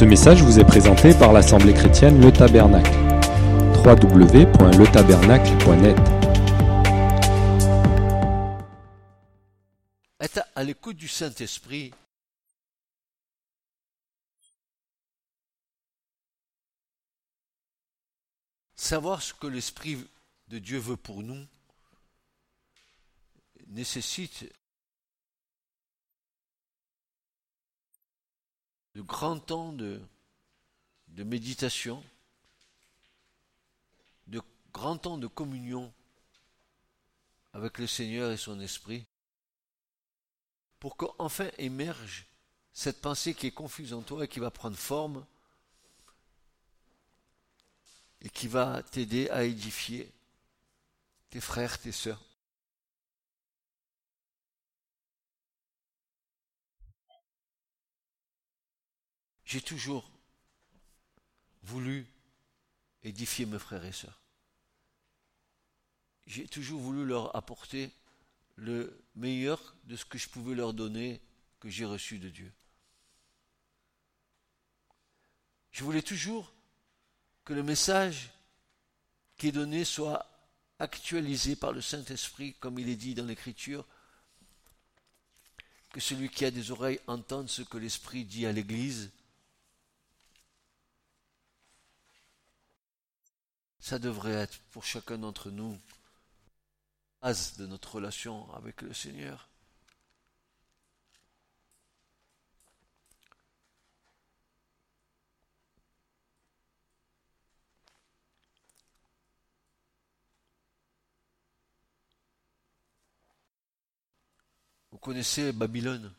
Ce message vous est présenté par l'Assemblée chrétienne Le Tabernacle. www.letabernacle.net Être à l'écoute du Saint-Esprit? Savoir ce que l'Esprit de Dieu veut pour nous nécessite de grands temps de, de méditation, de grands temps de communion avec le Seigneur et son Esprit, pour qu'enfin émerge cette pensée qui est confuse en toi et qui va prendre forme et qui va t'aider à édifier tes frères, tes sœurs. J'ai toujours voulu édifier mes frères et sœurs. J'ai toujours voulu leur apporter le meilleur de ce que je pouvais leur donner, que j'ai reçu de Dieu. Je voulais toujours que le message qui est donné soit actualisé par le Saint-Esprit, comme il est dit dans l'Écriture, que celui qui a des oreilles entende ce que l'Esprit dit à l'Église. Ça devrait être pour chacun d'entre nous base de notre relation avec le Seigneur. Vous connaissez Babylone?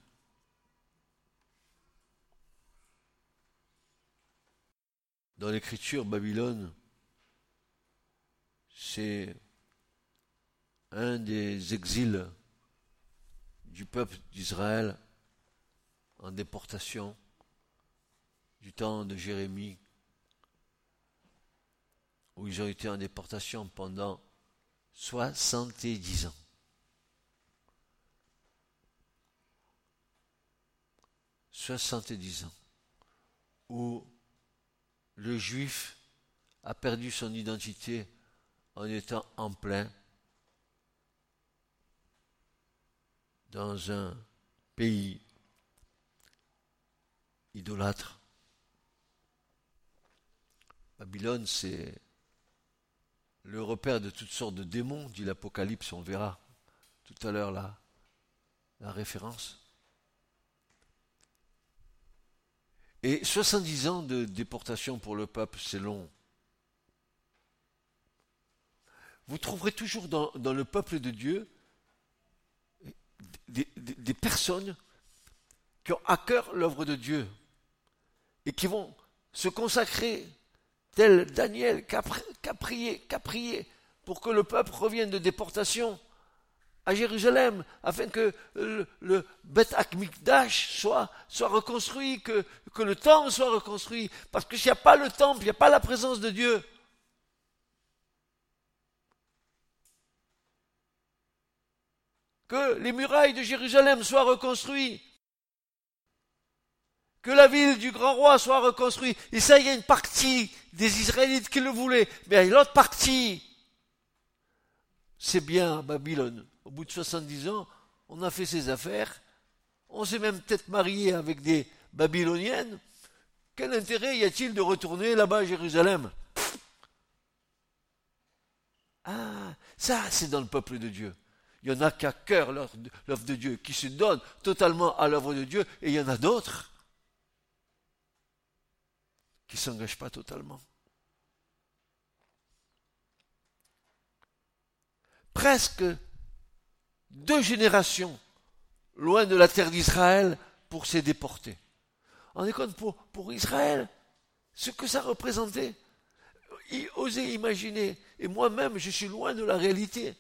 Dans l'écriture, Babylone, c'est un des exils du peuple d'Israël en déportation du temps de Jérémie, où ils ont été en déportation pendant 70 ans. Soixante-dix ans, où le juif a perdu son identité en étant en plein dans un pays idolâtre. Babylone, c'est le repère de toutes sortes de démons, dit l'Apocalypse, on verra tout à l'heure la, la référence. Et 70 ans de déportation pour le peuple, c'est long. Vous trouverez toujours dans, le peuple de Dieu des, personnes qui ont à cœur l'œuvre de Dieu et qui vont se consacrer, tel Daniel qui a prié pour que le peuple revienne de déportation à Jérusalem, afin que le, le Beth Akmikdash soit, soit reconstruit, que, que le temple soit reconstruit. Parce que s'il n'y a pas le temple, il n'y a pas la présence de Dieu. Que les murailles de Jérusalem soient reconstruites. Que la ville du grand roi soit reconstruite. Et ça, il y a une partie des Israélites qui le voulaient. Mais l'autre partie, c'est bien Babylone. Au bout de 70 ans, on a fait ses affaires. On s'est même peut-être marié avec des Babyloniennes. Quel intérêt y a-t-il de retourner là-bas à Jérusalem? Ah, ça, c'est dans le peuple de Dieu. Il y en a qui a cœur l'œuvre de Dieu, qui se donnent totalement à l'œuvre de Dieu, et il y en a d'autres qui ne s'engagent pas totalement. Presque deux générations loin de la terre d'Israël pour s'y déporter. On est pour Israël ce que ça représentait. Osez imaginer, et moi-même je suis loin de la réalité,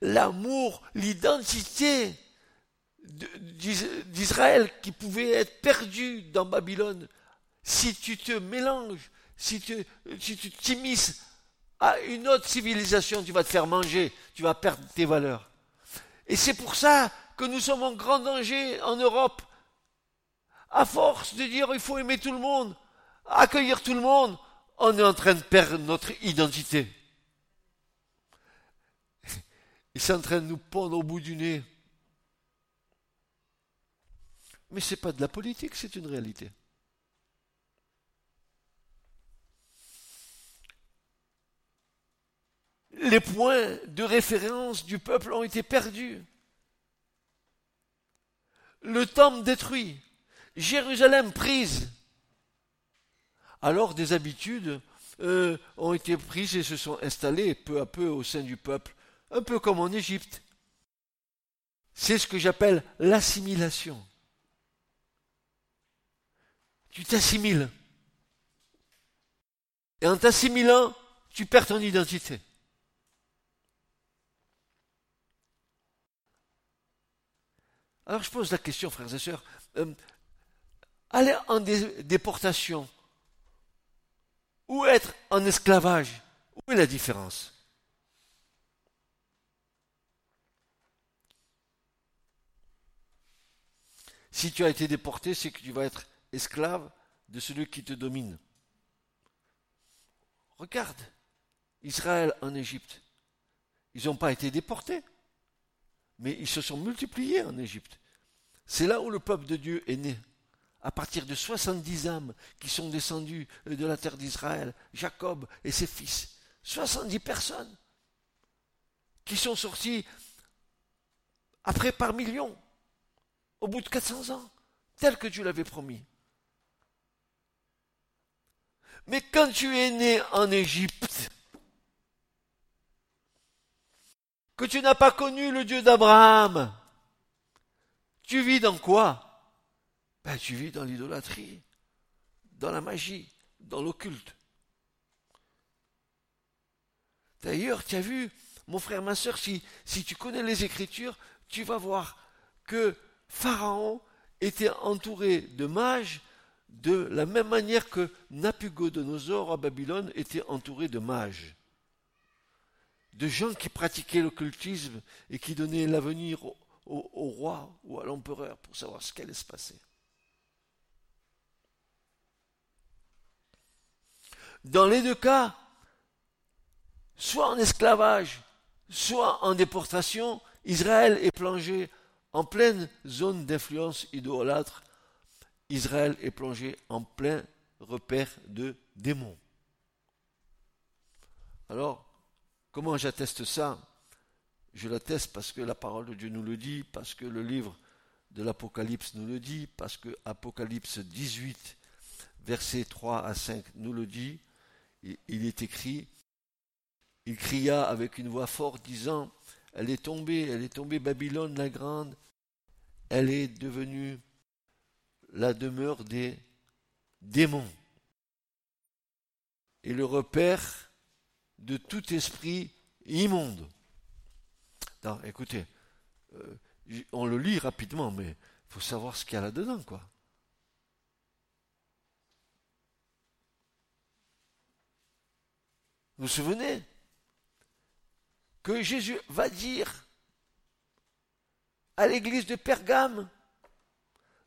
l'amour, l'identité d'Israël qui pouvait être perdu dans Babylone si tu te mélanges, si tu si t'immisces à une autre civilisation, tu vas te faire manger, tu vas perdre tes valeurs. Et c'est pour ça que nous sommes en grand danger en Europe à force de dire il faut aimer tout le monde, accueillir tout le monde, on est en train de perdre notre identité. Il est en de nous pondre au bout du nez. Mais ce n'est pas de la politique, c'est une réalité. Les points de référence du peuple ont été perdus. Le temple détruit. Jérusalem prise. Alors des habitudes euh, ont été prises et se sont installées peu à peu au sein du peuple, un peu comme en Égypte. C'est ce que j'appelle l'assimilation. Tu t'assimiles. Et en t'assimilant, tu perds ton identité. Alors je pose la question, frères et sœurs, euh, aller en déportation ou être en esclavage, où est la différence? Si tu as été déporté, c'est que tu vas être esclave de celui qui te domine. Regarde, Israël en Égypte. Ils n'ont pas été déportés, mais ils se sont multipliés en Égypte. C'est là où le peuple de Dieu est né à partir de 70 âmes qui sont descendues de la terre d'Israël, Jacob et ses fils. 70 personnes qui sont sorties après par millions, au bout de 400 ans, tel que tu l'avais promis. Mais quand tu es né en Égypte, que tu n'as pas connu le Dieu d'Abraham, tu vis dans quoi? Ben, tu vis dans l'idolâtrie, dans la magie, dans l'occulte. D'ailleurs, tu as vu, mon frère, ma soeur, si, si tu connais les Écritures, tu vas voir que Pharaon était entouré de mages de la même manière que Nabucodonosor à Babylone était entouré de mages. De gens qui pratiquaient l'occultisme et qui donnaient l'avenir au, roi ou à l'empereur pour savoir ce qui allait se passer. Dans les deux cas, soit en esclavage, soit en déportation, Israël est plongé en pleine zone d'influence idolâtre. Israël est plongé en plein repère de démons. Alors, comment j'atteste ça? Je l'atteste parce que la parole de Dieu nous le dit, parce que le livre de l'Apocalypse nous le dit, parce que Apocalypse 18, versets 3 à 5 nous le dit, il est écrit, il cria avec une voix forte, disant, Elle est tombée, elle est tombée, Babylone la grande, elle est devenue la demeure des démons et le repère de tout esprit immonde. Écoutez, euh, on le lit rapidement, mais il faut savoir ce qu'il y a là-dedans, quoi. Vous vous souvenez? Que Jésus va dire à l'église de Pergame,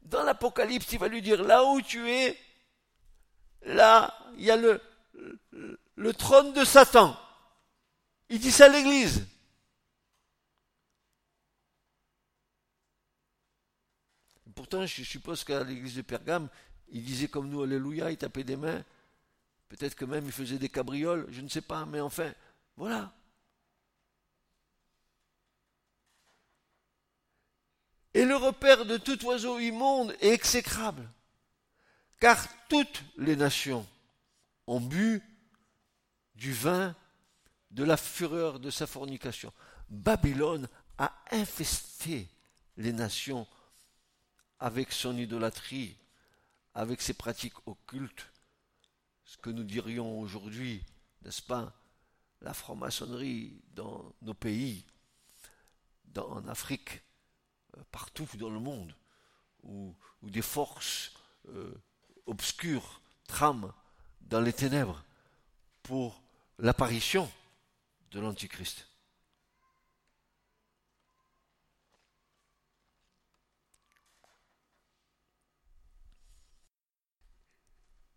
dans l'Apocalypse, il va lui dire, là où tu es, là, il y a le, trône de Satan. Il dit ça à l'église. Pourtant, je suppose qu'à l'église de Pergame, il disait comme nous, Alléluia, il tapait des mains. Peut-être que même il faisait des cabrioles, je ne sais pas, mais enfin, voilà. Et le repère de tout oiseau immonde est exécrable, car toutes les nations ont bu du vin de la fureur de sa fornication. Babylone a infesté les nations avec son idolâtrie, avec ses pratiques occultes, ce que nous dirions aujourd'hui, n'est-ce pas, la franc-maçonnerie dans nos pays, en Afrique, partout dans le monde, où, des forces euh, obscures trament dans les ténèbres pour l'apparition de l'Antichrist.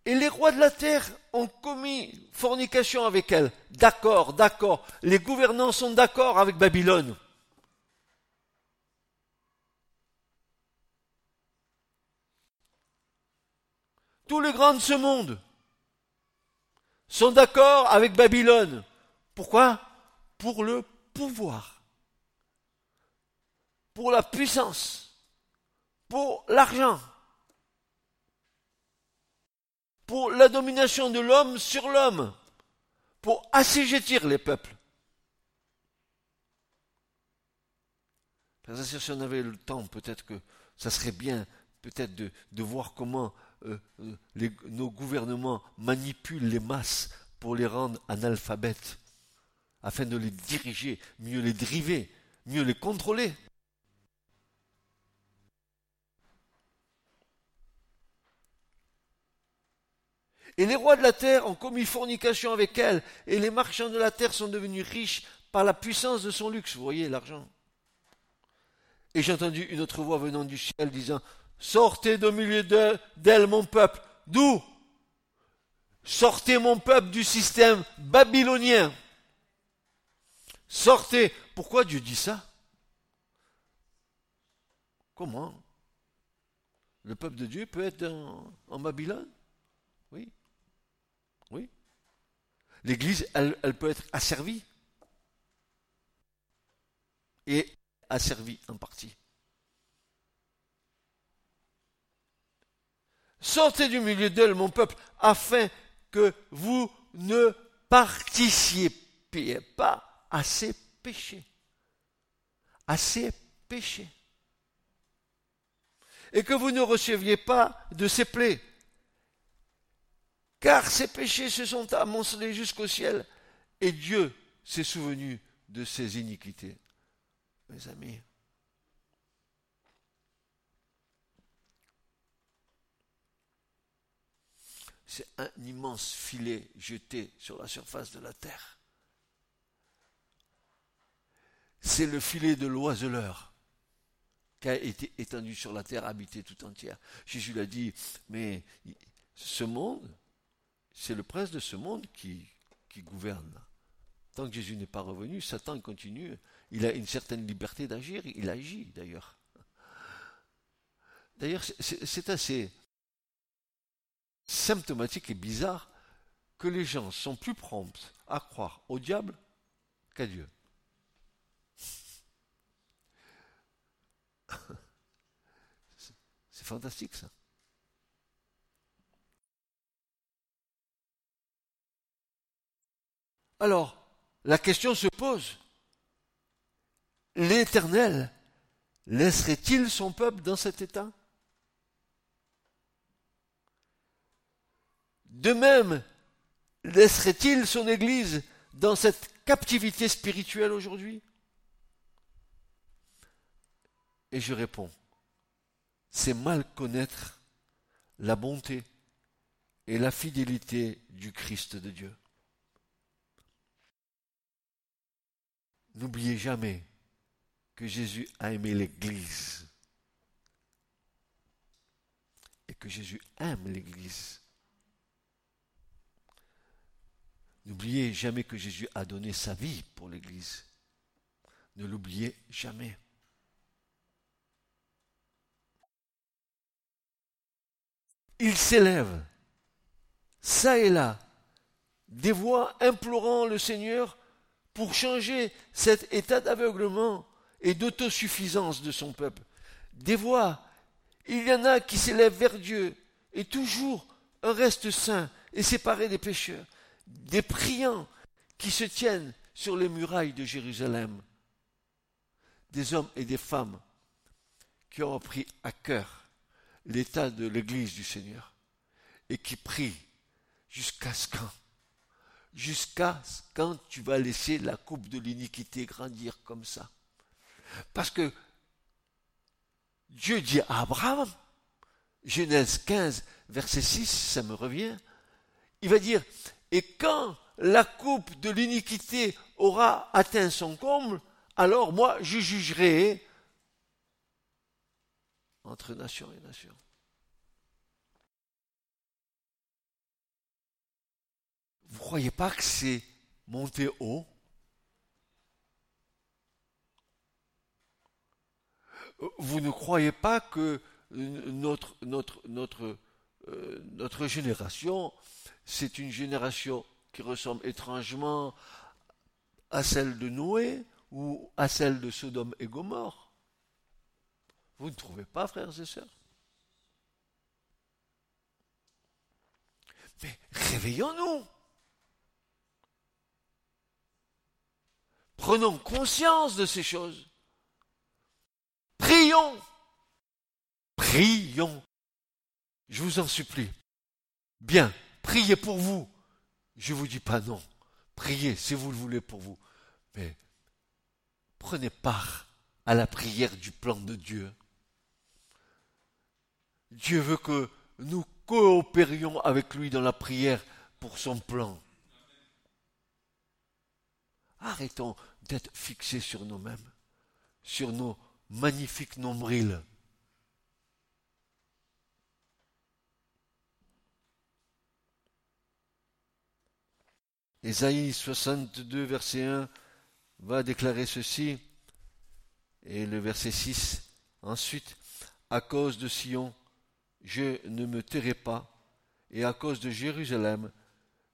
Et les rois de la terre ont commis fornication avec elle. D'accord, d'accord. Les gouvernants sont d'accord avec Babylone. Tous les grands de ce monde sont d'accord avec Babylone. Pourquoi? Pour le pouvoir, pour la puissance, pour l'argent, pour la domination de l'homme sur l'homme, pour assujettir les peuples. Si on avait le temps, peut-être que ça serait bien, peut-être de, de voir comment euh, euh, nos gouvernements manipulent les masses pour les rendre analphabètes, afin de les diriger, mieux les dériver, mieux les contrôler. Et les rois de la terre ont commis fornication avec elle, et les marchands de la terre sont devenus riches par la puissance de son luxe. Vous voyez l'argent. Et j'ai entendu une autre voix venant du ciel disant, Sortez de milieu d'elle, mon peuple. D'où? Sortez mon peuple du système babylonien. Sortez. Pourquoi Dieu dit ça? Comment? Le peuple de Dieu peut être en, Babylone? Oui. Oui. L'Église, elle, elle peut être asservie. Et asservie en partie. Sortez du milieu d'elle, mon peuple, afin que vous ne participiez pas à ces péchés. À ces péchés. Et que vous ne receviez pas de ces plaies. Car ces péchés se sont amoncelés jusqu'au ciel, et Dieu s'est souvenu de ces iniquités. Mes amis, c'est un immense filet jeté sur la surface de la terre. C'est le filet de l'oiseleur qui a été étendu sur la terre, habité tout entière. Jésus l'a dit, mais ce monde, c'est le prince de ce monde qui, qui gouverne. Tant que Jésus n'est pas revenu, Satan continue. Il a une certaine liberté d'agir, il agit d'ailleurs. D'ailleurs, c'est assez symptomatique et bizarre que les gens sont plus prompts à croire au diable qu'à Dieu. C'est fantastique ça. Alors, la question se pose. L'Éternel laisserait-il son peuple dans cet état? De même, laisserait-il son Église dans cette captivité spirituelle aujourd'hui? Et je réponds, c'est mal connaître la bonté et la fidélité du Christ de Dieu. N'oubliez jamais que Jésus a aimé l'Église et que Jésus aime l'Église. N'oubliez jamais que Jésus a donné sa vie pour l'Église. Ne l'oubliez jamais. Il s'élève, ça et là, des voix implorant le Seigneur pour changer cet état d'aveuglement et d'autosuffisance de son peuple. Des voix, il y en a qui s'élèvent vers Dieu et toujours un reste saint et séparé des pécheurs des priants qui se tiennent sur les murailles de Jérusalem, des hommes et des femmes qui ont pris à cœur l'état de l'Église du Seigneur et qui prient jusqu'à ce quand Jusqu'à ce quand tu vas laisser la coupe de l'iniquité grandir comme ça. Parce que Dieu dit à Abraham, Genèse 15, verset 6, ça me revient, il va dire, et quand la coupe de l'iniquité aura atteint son comble, alors moi je jugerai entre nation et nation. croyez pas que c'est monté haut? Vous ne croyez pas que notre, notre, notre, euh, notre génération, c'est une génération qui ressemble étrangement à celle de Noé ou à celle de Sodome et Gomorre Vous ne trouvez pas, frères et sœurs? Mais réveillons-nous Prenons conscience de ces choses. Prions. Prions. Je vous en supplie. Bien, priez pour vous. Je ne vous dis pas non. Priez si vous le voulez pour vous. Mais prenez part à la prière du plan de Dieu. Dieu veut que nous coopérions avec lui dans la prière pour son plan. Arrêtons d'être fixés sur nous-mêmes, sur nos magnifiques nombrils. Ésaïe 62, verset 1 va déclarer ceci, et le verset 6, ensuite, à cause de Sion, je ne me tairai pas, et à cause de Jérusalem,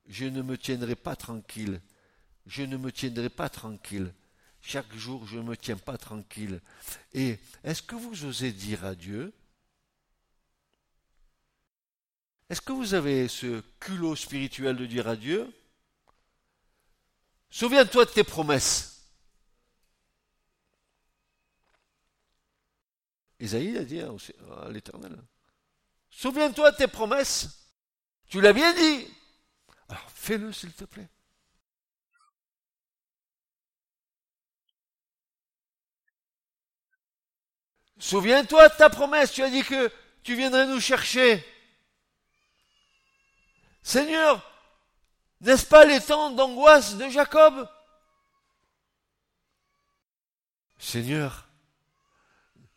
je ne me tiendrai pas tranquille, je ne me tiendrai pas tranquille. Chaque jour, je ne me tiens pas tranquille. Et est-ce que vous osez dire à Dieu Est-ce que vous avez ce culot spirituel de dire à Dieu Souviens-toi de tes promesses. Isaïe a dit à l'Éternel. Souviens-toi de tes promesses. Tu l'as bien dit. Alors fais-le s'il te plaît. Souviens-toi de ta promesse, tu as dit que tu viendrais nous chercher. Seigneur, n'est-ce pas les temps d'angoisse de Jacob? Seigneur,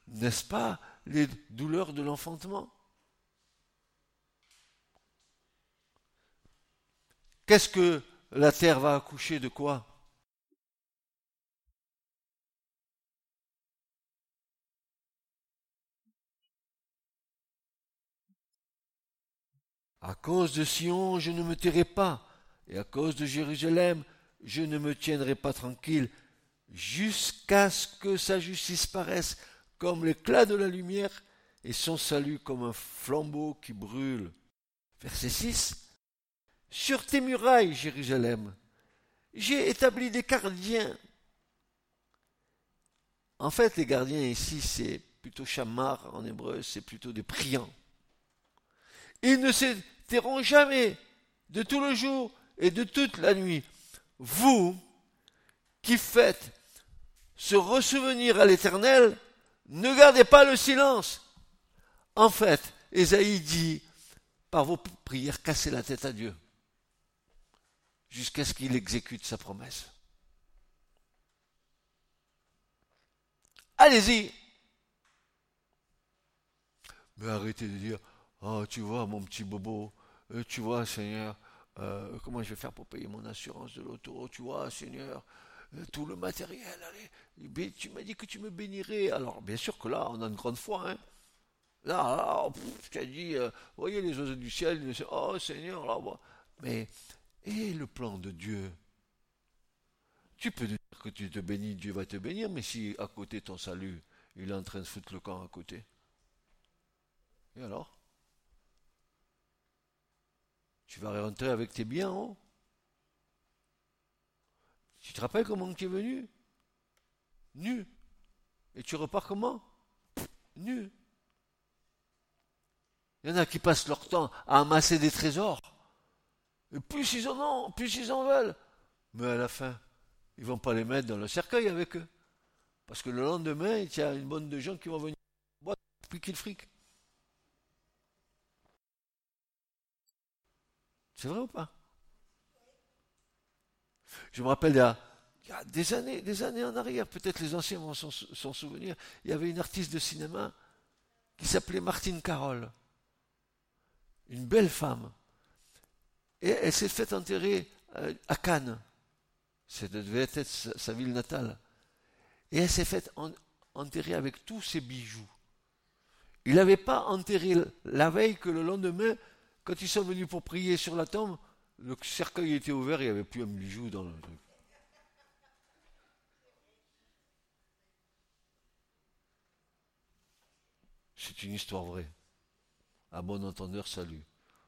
n'est-ce pas les douleurs de l'enfantement? Qu'est-ce que la terre va accoucher de quoi? À cause de Sion, je ne me tairai pas, et à cause de Jérusalem, je ne me tiendrai pas tranquille, jusqu'à ce que sa justice paraisse comme l'éclat de la lumière, et son salut comme un flambeau qui brûle. Verset 6. Sur tes murailles, Jérusalem, j'ai établi des gardiens. En fait, les gardiens ici, c'est plutôt chamar en hébreu, c'est plutôt des priants. Ils ne s'éterront jamais de tout le jour et de toute la nuit. Vous qui faites se ressouvenir à l'Éternel, ne gardez pas le silence. En fait, Esaïe dit, par vos prières, cassez la tête à Dieu, jusqu'à ce qu'il exécute sa promesse. Allez-y. Mais arrêtez de dire, oh, tu vois, mon petit bobo, euh, tu vois, Seigneur, euh, comment je vais faire pour payer mon assurance de l'auto Tu vois, Seigneur, euh, tout le matériel, allez, tu m'as dit que tu me bénirais. Alors, bien sûr que là, on a une grande foi, hein. Là, je t'ai dit, voyez les oiseaux du ciel, oh Seigneur, là, bas Mais, et le plan de Dieu? Tu peux dire que tu te bénis, Dieu va te bénir, mais si à côté ton salut, il est en train de foutre le camp à côté. Et alors? Tu vas rentrer avec tes biens en haut. Tu te rappelles comment tu es venu? Nu. Et tu repars comment? Nu. Il y en a qui passent leur temps à amasser des trésors. Et plus ils en ont, plus ils en veulent. Mais à la fin, ils vont pas les mettre dans le cercueil avec eux. Parce que le lendemain, il y a une bonne de gens qui vont venir boire piquer le fric. C'est vrai ou pas? Je me rappelle, il y, a, des années, des années en arrière, peut-être les anciens vont s'en souvenir, il y avait une artiste de cinéma qui s'appelait Martine Carole. Une belle femme. Et elle s'est faite enterrer euh, à Cannes. Ça devait être sa, ville natale. Et elle s'est faite enterrer avec tous ses bijoux. Il n'avait pas enterré la veille que le lendemain, quand ils sont venus pour prier sur la tombe, le cercueil était ouvert, il n'y avait plus un bijou dans le truc. C'est une histoire vraie. À bon entendeur, salut.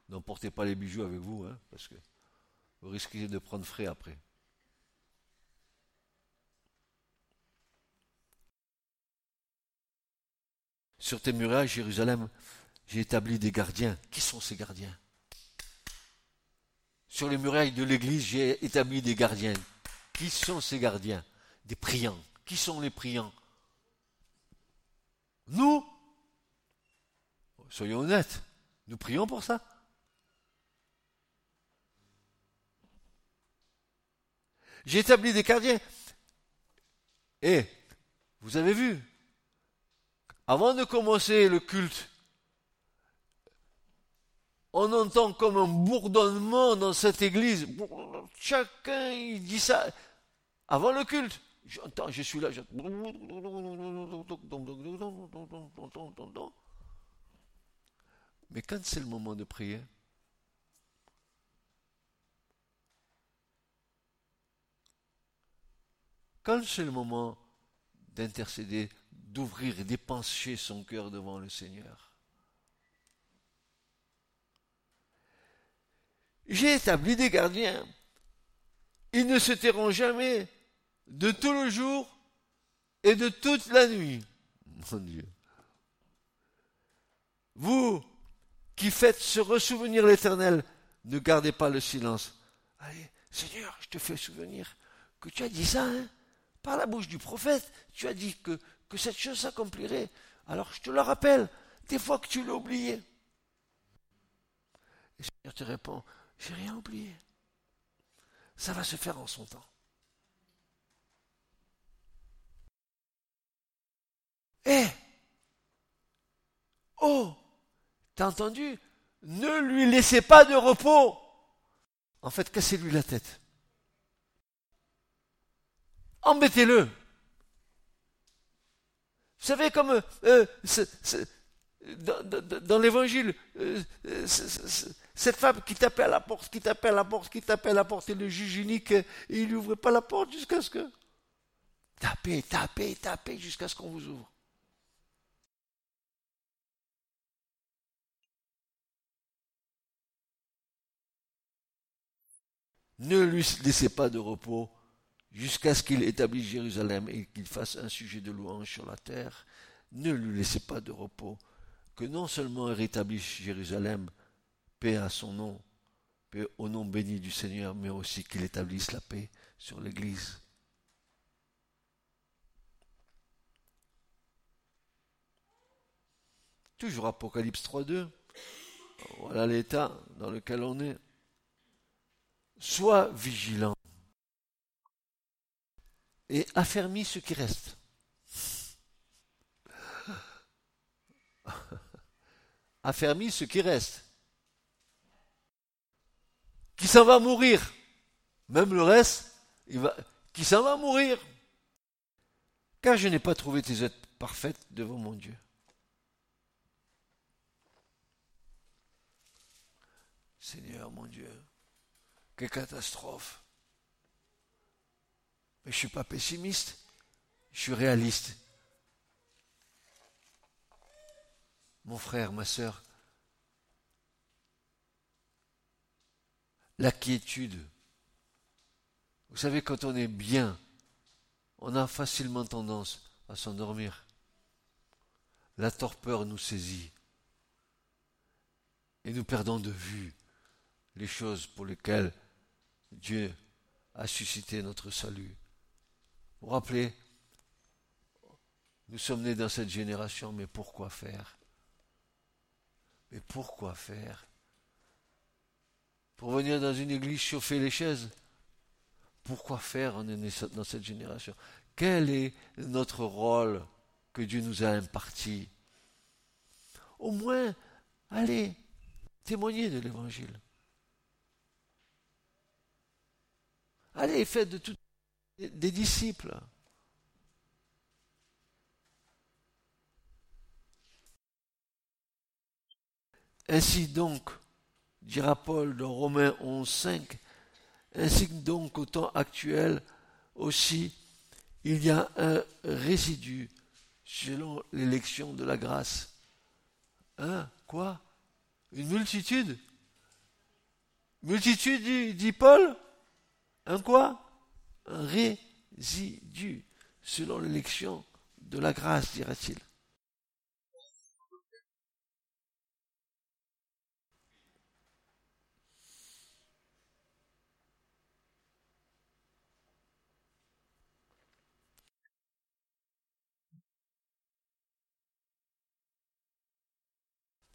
N'emportez pas les bijoux avec vous, hein, parce que vous risquez de prendre frais après. Sur tes murailles, Jérusalem, j'ai établi des gardiens. Qui sont ces gardiens? Sur les murailles de l'église, j'ai établi des gardiens. Qui sont ces gardiens? Des priants. Qui sont les priants? Nous Soyons honnêtes. Nous prions pour ça. J'ai établi des gardiens. Et, vous avez vu, avant de commencer le culte, on entend comme un bourdonnement dans cette église. Chacun, dit ça. Avant le culte, j'entends, je suis là. Mais quand c'est le moment de prier, quand c'est le moment d'intercéder, d'ouvrir et d'épancher son cœur devant le Seigneur, j'ai établi des gardiens. Ils ne se tairont jamais de tout le jour et de toute la nuit. Mon Dieu. Vous, qui faites se ressouvenir l'Éternel, ne gardez pas le silence. Allez, Seigneur, je te fais souvenir que tu as dit ça, hein, par la bouche du prophète. Tu as dit que, que cette chose s'accomplirait. Alors je te le rappelle, des fois que tu l'as oublié. Et Seigneur te répond, j'ai rien oublié. Ça va se faire en son temps. Eh Oh T'as entendu? Ne lui laissez pas de repos. En fait, cassez-lui la tête. Embêtez-le. Vous savez, comme euh, dans, l'évangile, euh, cette femme qui tapait à la porte, qui tapait à la porte, qui tapait à la porte, et le juge unique, et il n'ouvrait pas la porte jusqu'à ce que... Tapez, tapez, tapez jusqu'à ce qu'on vous ouvre. Ne lui laissez pas de repos jusqu'à ce qu'il établisse Jérusalem et qu'il fasse un sujet de louange sur la terre. Ne lui laissez pas de repos. Que non seulement il rétablisse Jérusalem, paix à son nom, paix au nom béni du Seigneur, mais aussi qu'il établisse la paix sur l'Église. Toujours Apocalypse 3.2. Voilà l'état dans lequel on est. Sois vigilant et affermis ce qui reste. affermis ce qui reste. Qui s'en va mourir. Même le reste, qui s'en va mourir. Car je n'ai pas trouvé tes êtres parfaites devant mon Dieu. Seigneur mon Dieu, quelle catastrophe. Mais je ne suis pas pessimiste, je suis réaliste. Mon frère, ma soeur, la quiétude. Vous savez, quand on est bien, on a facilement tendance à s'endormir. La torpeur nous saisit et nous perdons de vue les choses pour lesquelles Dieu a suscité notre salut. Vous vous rappelez, nous sommes nés dans cette génération, mais pourquoi faire? Mais pourquoi faire? Pour venir dans une église chauffer les chaises Pourquoi faire né dans cette génération? Quel est notre rôle que Dieu nous a imparti? Au moins, allez, témoigner de l'évangile. Allez, faites de tout des disciples. Ainsi donc, dira Paul dans Romains 11, 5, ainsi donc au temps actuel aussi, il y a un résidu selon l'élection de la grâce. Hein? Quoi? Une multitude? Multitude, dit, Paul? Un quoi? Un résidu selon l'élection de la grâce, dira-t-il.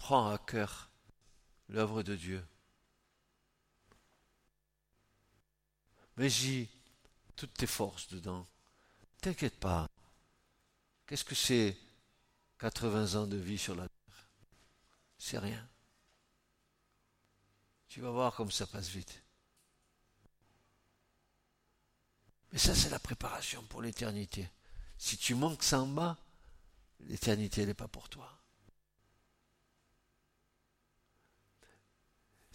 Prends à cœur l'œuvre de Dieu. Mets-y toutes tes forces dedans. T'inquiète pas. Qu'est-ce que c'est 80 ans de vie sur la terre? C'est rien. Tu vas voir comme ça passe vite. Mais ça, c'est la préparation pour l'éternité. Si tu manques ça en bas, l'éternité n'est pas pour toi.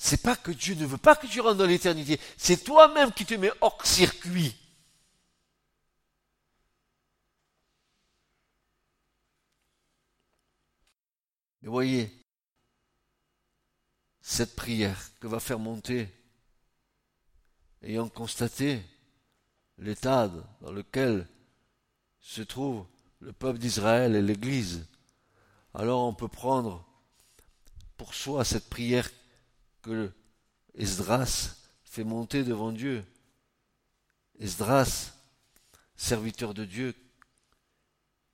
C'est pas que Dieu ne veut pas que tu rentres dans l'éternité, c'est toi-même qui te mets hors circuit. Et voyez, cette prière que va faire monter, ayant constaté l'état dans lequel se trouve le peuple d'Israël et l'Église, alors on peut prendre pour soi cette prière que Esdras fait monter devant Dieu. Esdras, serviteur de Dieu,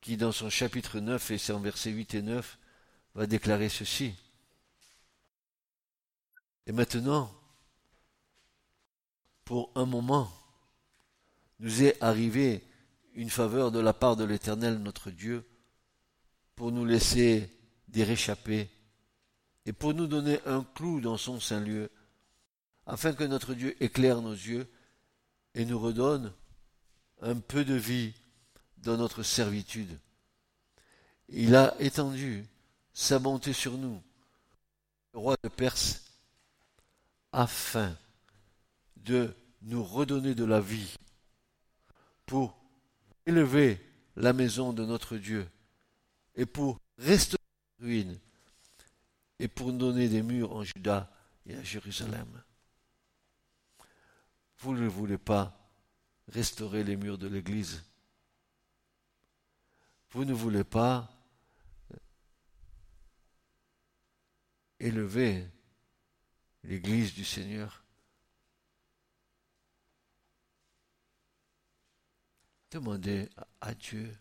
qui dans son chapitre 9 et son versets 8 et 9 va déclarer ceci. Et maintenant, pour un moment, nous est arrivé une faveur de la part de l'Éternel notre Dieu pour nous laisser des et pour nous donner un clou dans son saint lieu, afin que notre Dieu éclaire nos yeux et nous redonne un peu de vie dans notre servitude. Il a étendu sa bonté sur nous, le roi de Perse, afin de nous redonner de la vie, pour élever la maison de notre Dieu et pour restaurer la ruine et pour donner des murs en Juda et à Jérusalem. Vous ne voulez pas restaurer les murs de l'Église. Vous ne voulez pas élever l'Église du Seigneur. Demandez à Dieu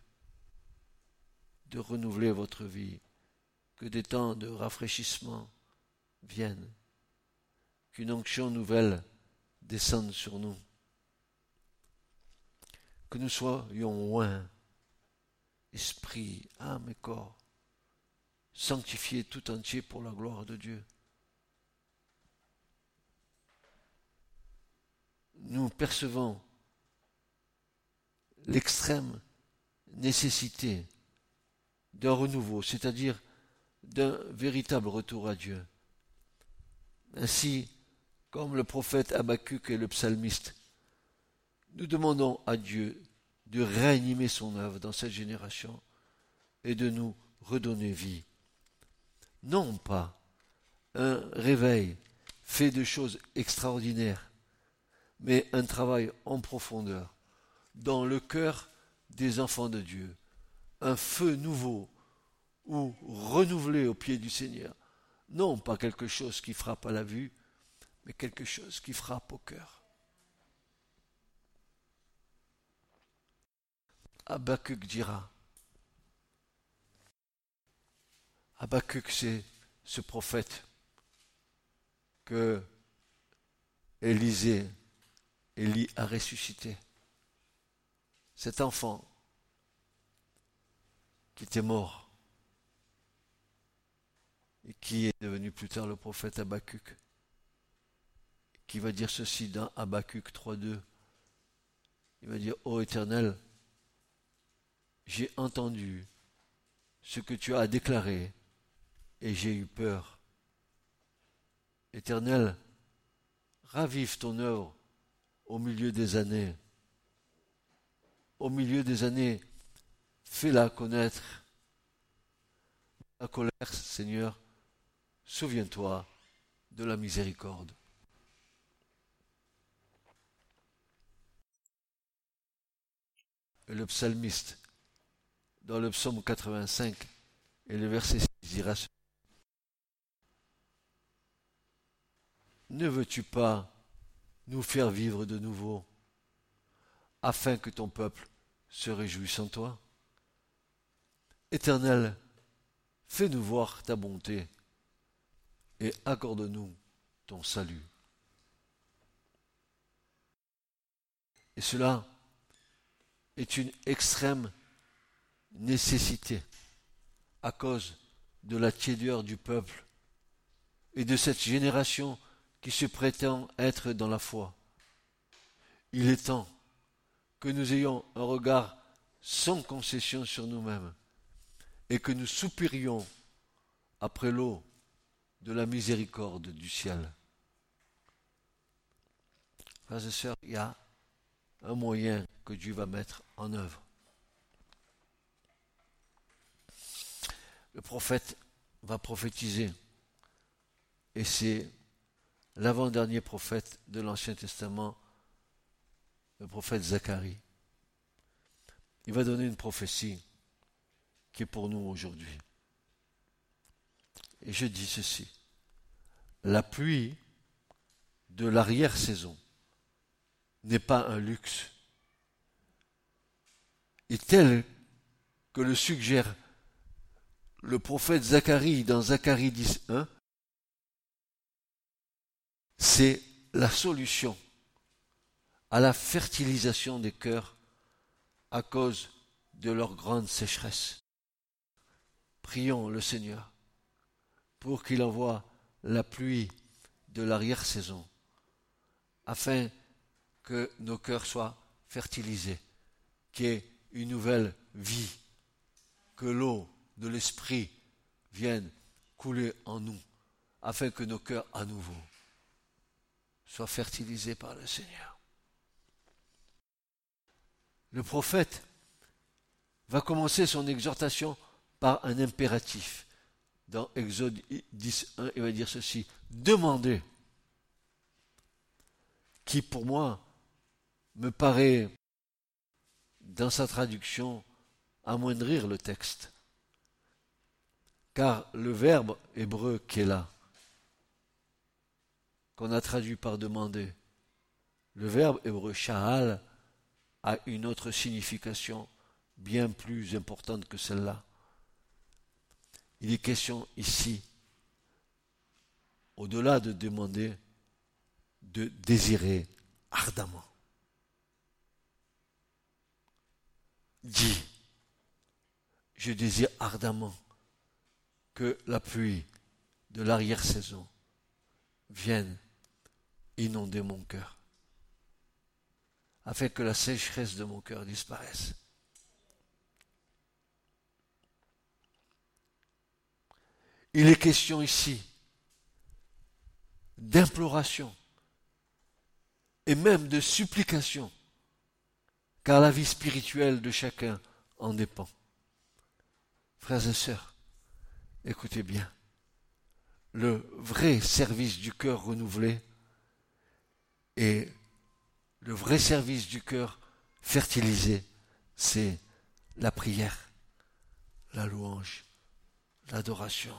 de renouveler votre vie que des temps de rafraîchissement viennent, qu'une onction nouvelle descende sur nous, que nous soyons loin, esprit, âme et corps, sanctifiés tout entier pour la gloire de Dieu. Nous percevons l'extrême nécessité d'un renouveau, c'est-à-dire d'un véritable retour à Dieu. Ainsi, comme le prophète Habakkuk et le psalmiste, nous demandons à Dieu de réanimer son œuvre dans cette génération et de nous redonner vie. Non pas un réveil fait de choses extraordinaires, mais un travail en profondeur dans le cœur des enfants de Dieu, un feu nouveau ou renouvelé au pied du Seigneur. Non pas quelque chose qui frappe à la vue, mais quelque chose qui frappe au cœur. Habakkuk dira. Habakkuk, c'est ce prophète que Élisée, Élie a ressuscité. Cet enfant qui était mort et qui est devenu plus tard le prophète Habakkuk, qui va dire ceci dans Habakkuk 3.2. il va dire, ô Éternel, j'ai entendu ce que tu as déclaré et j'ai eu peur. Éternel, ravive ton œuvre au milieu des années. Au milieu des années, fais-la connaître. La colère, Seigneur, souviens-toi de la miséricorde. Et le psalmiste, dans le psaume 85 et le verset 6, dira Ne veux-tu pas nous faire vivre de nouveau, afin que ton peuple se réjouisse en toi? Éternel, fais-nous voir ta bonté et accorde-nous ton salut. Et cela est une extrême nécessité à cause de la tiédeur du peuple et de cette génération qui se prétend être dans la foi. Il est temps que nous ayons un regard sans concession sur nous-mêmes et que nous soupirions après l'eau de la miséricorde du ciel. Frères et sœurs, il y a un moyen que Dieu va mettre en œuvre. Le prophète va prophétiser. Et c'est l'avant-dernier prophète de l'Ancien Testament, le prophète Zacharie. Il va donner une prophétie qui est pour nous aujourd'hui. Et je dis ceci. La pluie de l'arrière-saison n'est pas un luxe. Et tel que le suggère le prophète Zacharie dans Zacharie 10.1, c'est la solution à la fertilisation des cœurs à cause de leur grande sécheresse. Prions le Seigneur pour qu'il envoie la pluie de l'arrière-saison afin que nos cœurs soient fertilisés, qu'il y ait une nouvelle vie, que l'eau de l'Esprit vienne couler en nous, afin que nos cœurs à nouveau soient fertilisés par le Seigneur. Le prophète va commencer son exhortation par un impératif. Dans Exode 10.1, il va dire ceci, demandez, qui pour moi me paraît, dans sa traduction, amoindrir le texte. Car le verbe hébreu qui est là, qu'on a traduit par demander, le verbe hébreu shahal a une autre signification bien plus importante que celle-là. Il est question ici, au-delà de demander, de désirer ardemment. Dis, je désire ardemment que la pluie de l'arrière-saison vienne inonder mon cœur, afin que la sécheresse de mon cœur disparaisse. Il est question ici d'imploration et même de supplication, car la vie spirituelle de chacun en dépend. Frères et sœurs, écoutez bien, le vrai service du cœur renouvelé et le vrai service du cœur fertilisé, c'est la prière, la louange, l'adoration,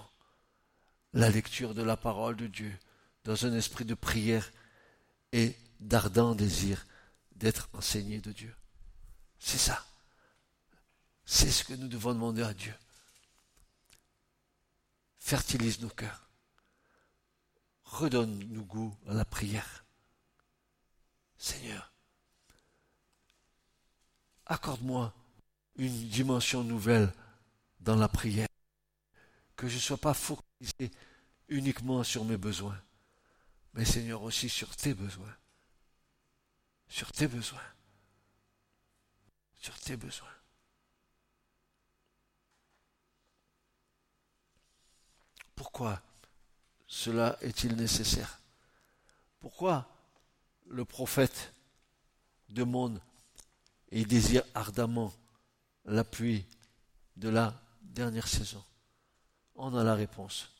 la lecture de la parole de Dieu dans un esprit de prière et d'ardent désir d'être enseigné de Dieu. C'est ça. C'est ce que nous devons demander à Dieu. Fertilise nos cœurs. Redonne-nous goût à la prière. Seigneur, accorde-moi une dimension nouvelle dans la prière. Que je ne sois pas focalisé uniquement sur mes besoins, mais Seigneur aussi sur tes besoins. Sur tes besoins. sur tes besoins. Pourquoi cela est-il nécessaire? Pourquoi le prophète demande et désire ardemment l'appui de la dernière saison? On a la réponse.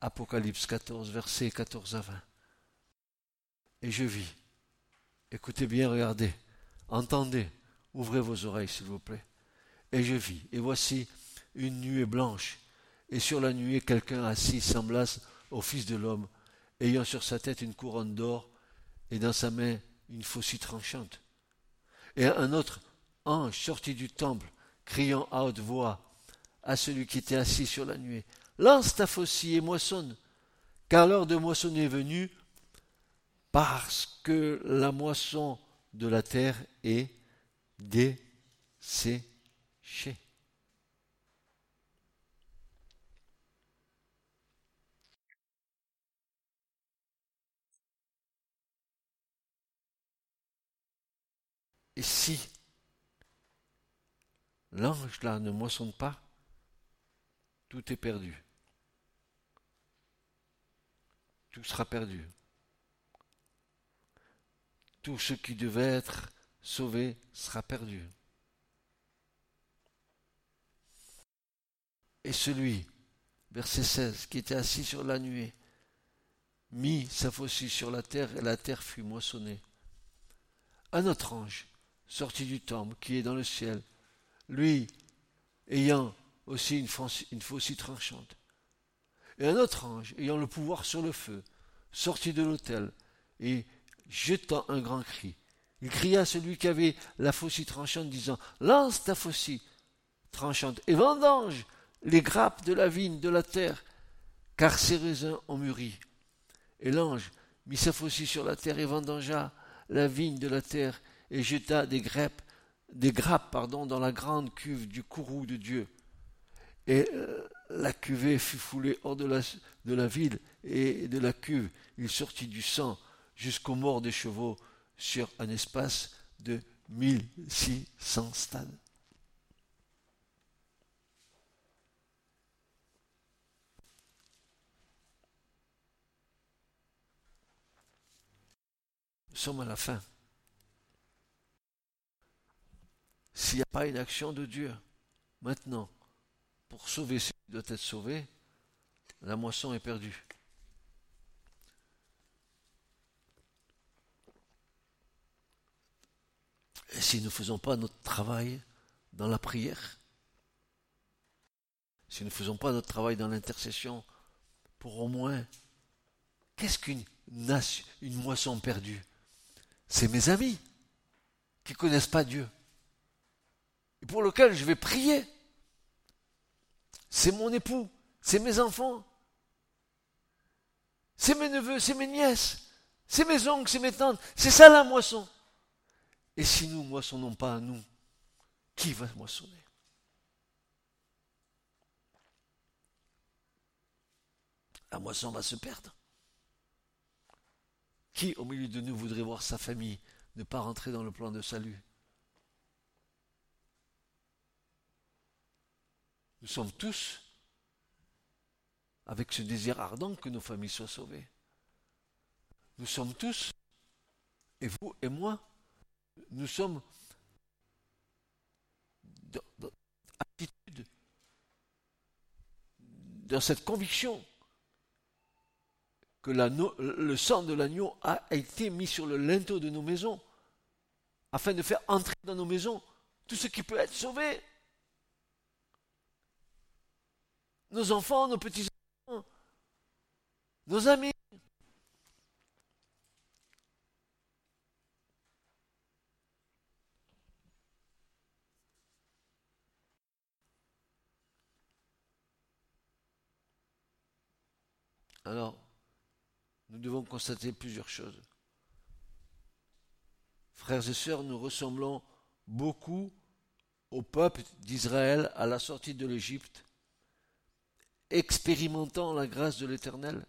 Apocalypse 14, versets 14 à 20. Et je vis. Écoutez bien, regardez. Entendez. Ouvrez vos oreilles, s'il vous plaît. Et je vis. Et voici une nuée blanche. Et sur la nuée, quelqu'un assis, semblable au Fils de l'homme, ayant sur sa tête une couronne d'or et dans sa main une faucille tranchante. Et un autre ange sorti du temple, criant à haute voix à celui qui était assis sur la nuée, Lance ta faucille et moissonne, car l'heure de moissonner est venue, parce que la moisson de la terre est desséchée. Et si l'ange là ne moissonne pas, tout est perdu. Tout sera perdu. Tout ce qui devait être sauvé sera perdu. Et celui, verset 16, qui était assis sur la nuée, mit sa faucille sur la terre et la terre fut moissonnée. Un autre ange sorti du temple qui est dans le ciel, lui ayant aussi une, faucille tranchante. Et un autre ange ayant le pouvoir sur le feu, sorti de l'autel et jetant un grand cri. Il cria à celui qui avait la faucille tranchante, disant Lance ta faucille tranchante et vendange les grappes de la vigne de la terre, car ses raisins ont mûri. Et l'ange mit sa faucille sur la terre et vendangea la vigne de la terre et jeta des grappes, dans la grande cuve du courroux de Dieu. Et euh, la cuvée fut foulée hors de la, ville, et de la cuve il sortit du sang jusqu'aux morts des chevaux sur un espace de 1600 stades. Nous sommes à la fin. S'il n'y a pas une action de Dieu, maintenant, pour sauver ce qui doit être sauvé, la moisson est perdue. Et si nous ne faisons pas notre travail dans la prière, si nous ne faisons pas notre travail dans l'intercession, pour au moins, qu'est-ce qu'une une moisson perdue? C'est mes amis qui ne connaissent pas Dieu et pour lequel je vais prier. C'est mon époux, c'est mes enfants, c'est mes neveux, c'est mes nièces, c'est mes oncles, c'est mes tantes, c'est ça la moisson. Et si nous moissonnons pas à nous, qui va moissonner? La moisson va se perdre. Qui au milieu de nous voudrait voir sa famille ne pas rentrer dans le plan de salut? Nous sommes tous avec ce désir ardent que nos familles soient sauvées. Nous sommes tous, et vous et moi, nous sommes dans, dans cette conviction que le sang de l'agneau a été mis sur le linteau de nos maisons, afin de faire entrer dans nos maisons tout ce qui peut être sauvé. Nos enfants, nos petits-enfants, nos amis. Alors, nous devons constater plusieurs choses. Frères et sœurs, nous ressemblons beaucoup au peuple d'Israël à la sortie de l'Égypte expérimentant la grâce de l'Éternel,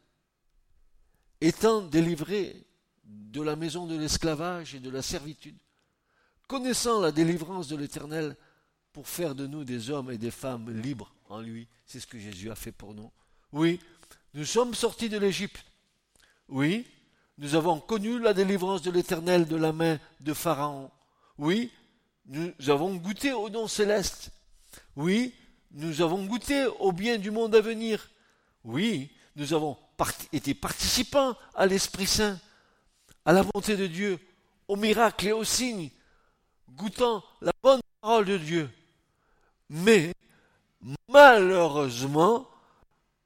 étant délivré de la maison de l'esclavage et de la servitude, connaissant la délivrance de l'Éternel pour faire de nous des hommes et des femmes libres en lui. C'est ce que Jésus a fait pour nous. Oui, nous sommes sortis de l'Égypte. Oui, nous avons connu la délivrance de l'Éternel de la main de Pharaon. Oui, nous avons goûté au nom céleste. Oui, nous avons goûté au bien du monde à venir. Oui, nous avons été participants à l'Esprit Saint, à la bonté de Dieu, aux miracles et aux signes, goûtant la bonne parole de Dieu. Mais, malheureusement,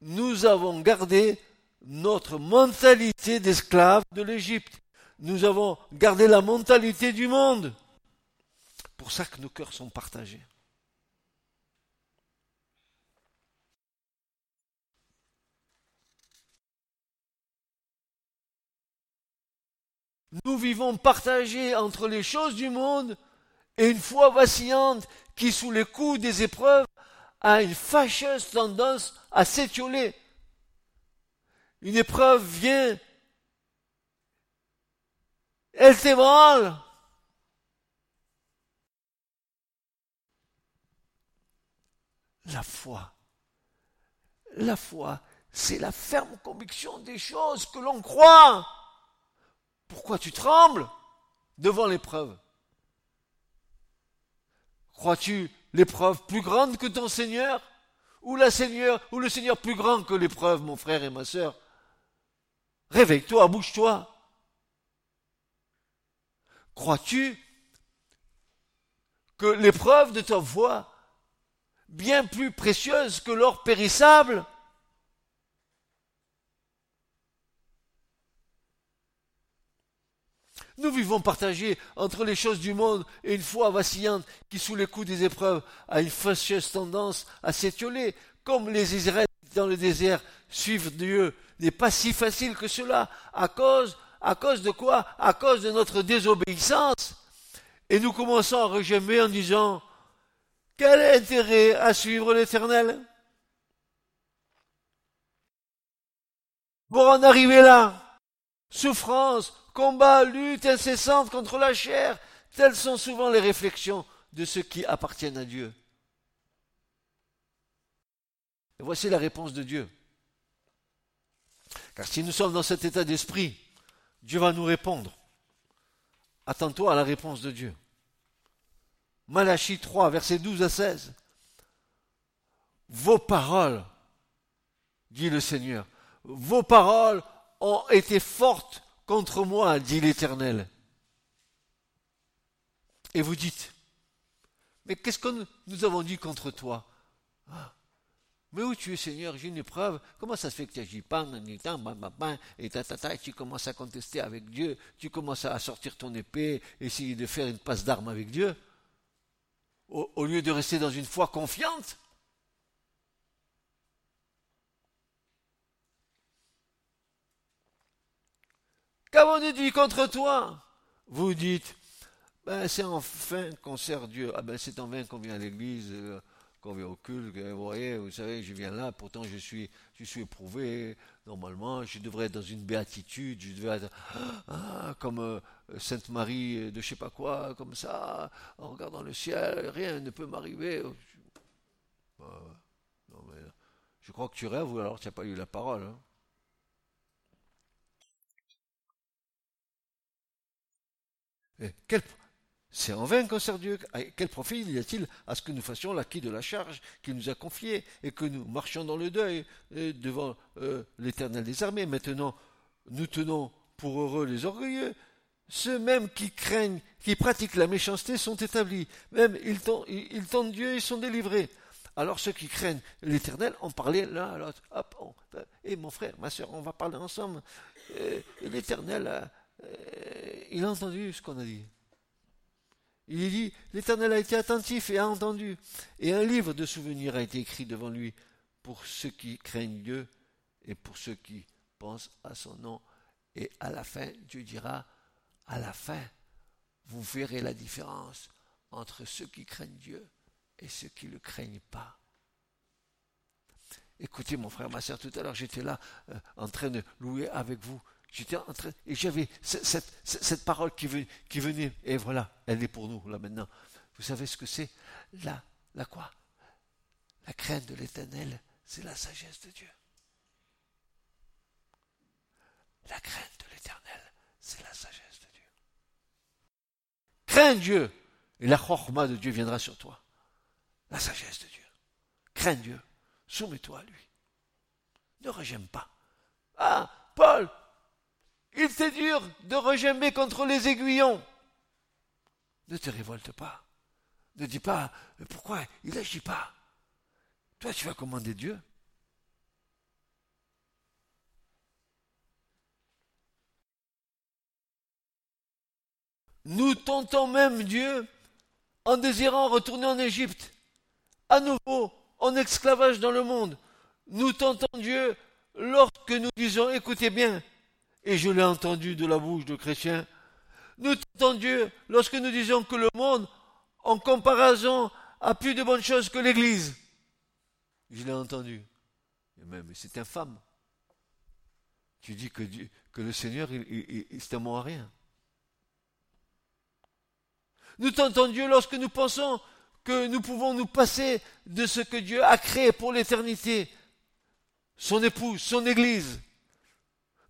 nous avons gardé notre mentalité d'esclave de l'Égypte. Nous avons gardé la mentalité du monde. Pour ça que nos cœurs sont partagés. Nous vivons partagés entre les choses du monde et une foi vacillante qui, sous les coups des épreuves, a une fâcheuse tendance à s'étioler. Une épreuve vient, elle t'ébranle. La foi, la foi, c'est la ferme conviction des choses que l'on croit. Pourquoi tu trembles devant l'épreuve? Crois-tu l'épreuve plus grande que ton Seigneur? Ou la Seigneur ou le Seigneur plus grand que l'épreuve, mon frère et ma sœur? Réveille-toi, bouge-toi. Crois-tu que l'épreuve de ta voix, bien plus précieuse que l'or périssable, Nous vivons partagés entre les choses du monde et une foi vacillante qui, sous les coups des épreuves, a une fâcheuse tendance à s'étioler, comme les Israélites dans le désert. Suivent Dieu n'est pas si facile que cela, à cause, de quoi? À cause de notre désobéissance. Et nous commençons à rejemer en disant, quel intérêt à suivre l'Éternel? Pour en arriver là, souffrance, combat, lutte incessante contre la chair, telles sont souvent les réflexions de ceux qui appartiennent à Dieu. Et voici la réponse de Dieu. Car si nous sommes dans cet état d'esprit, Dieu va nous répondre. Attends-toi à la réponse de Dieu. Malachie 3, versets 12 à 16. Vos paroles, dit le Seigneur, vos paroles ont été fortes contre moi, dit l'Éternel. Et vous dites, mais qu'est-ce que nous avons dit contre toi? Ah, Mais où tu es, Seigneur? J'ai une épreuve. Comment ça se fait que tu agis? Pas et ta, tu commences à contester avec Dieu, tu commences à sortir ton épée, essayer de faire une passe d'armes avec Dieu, au lieu de rester dans une foi confiante Qu'avons-nous dit contre toi Vous dites, ben, c'est en vain qu'on sert Dieu. Ah ben, c'est en vain qu'on vient à l'église, euh, qu'on vient au culte. Vous voyez, vous savez, je viens là, pourtant je suis, je suis éprouvé. Normalement, je devrais être dans une béatitude, je devrais être ah, comme euh, Sainte Marie de je sais pas quoi, comme ça, en regardant le ciel, rien ne peut m'arriver. Ben, je crois que tu rêves ou alors tu n'as pas eu la parole. Hein. C'est en vain qu'on sert Dieu. Quel profit y a-t-il à ce que nous fassions l'acquis de la charge qu'il nous a confiée et que nous marchions dans le deuil euh, devant euh, l'éternel des armées Maintenant, nous tenons pour heureux les orgueilleux. Ceux mêmes qui craignent, qui pratiquent la méchanceté sont établis. Même ils tentent, Dieu, ils sont délivrés. Alors ceux qui craignent l'éternel ont parlé l'un à l'autre. Hop, et mon frère, ma soeur, on va parler ensemble. L'éternel euh, il a entendu ce qu'on a dit. Il dit, l'Éternel a été attentif et a entendu. Et un livre de souvenirs a été écrit devant lui pour ceux qui craignent Dieu et pour ceux qui pensent à son nom. Et à la fin, Dieu dira, à la fin, vous verrez la différence entre ceux qui craignent Dieu et ceux qui ne le craignent pas. Écoutez mon frère, ma soeur, tout à l'heure j'étais là euh, en train de louer avec vous J'étais en train, et j'avais cette, cette, cette parole qui, venait, et voilà, elle est pour nous, là maintenant. Vous savez ce que c'est? La, la quoi? La crainte de l'éternel, c'est la sagesse de Dieu. La crainte de l'éternel, c'est la sagesse de Dieu. Crains Dieu, et la chorma de Dieu viendra sur toi. La sagesse de Dieu. Crains Dieu, soumets-toi à lui. Ne rejemme pas. Ah, Paul, il t'est dur de regemmer contre les aiguillons. Ne te révolte pas. Ne dis pas pourquoi il n'agit pas. Toi, tu vas commander Dieu. Nous tentons même Dieu en désirant retourner en Égypte, à nouveau en esclavage dans le monde. Nous tentons Dieu lorsque nous disons, écoutez bien, et je l'ai entendu de la bouche de chrétiens, nous tentons Dieu lorsque nous disons que le monde, en comparaison, a plus de bonnes choses que l'Église. Je l'ai entendu. Et c'est infâme. Tu dis que le Seigneur, il, c'est un mot à rien. Nous tentons Dieu lorsque nous pensons que nous pouvons nous passer de ce que Dieu a créé pour l'éternité, son épouse, son Église.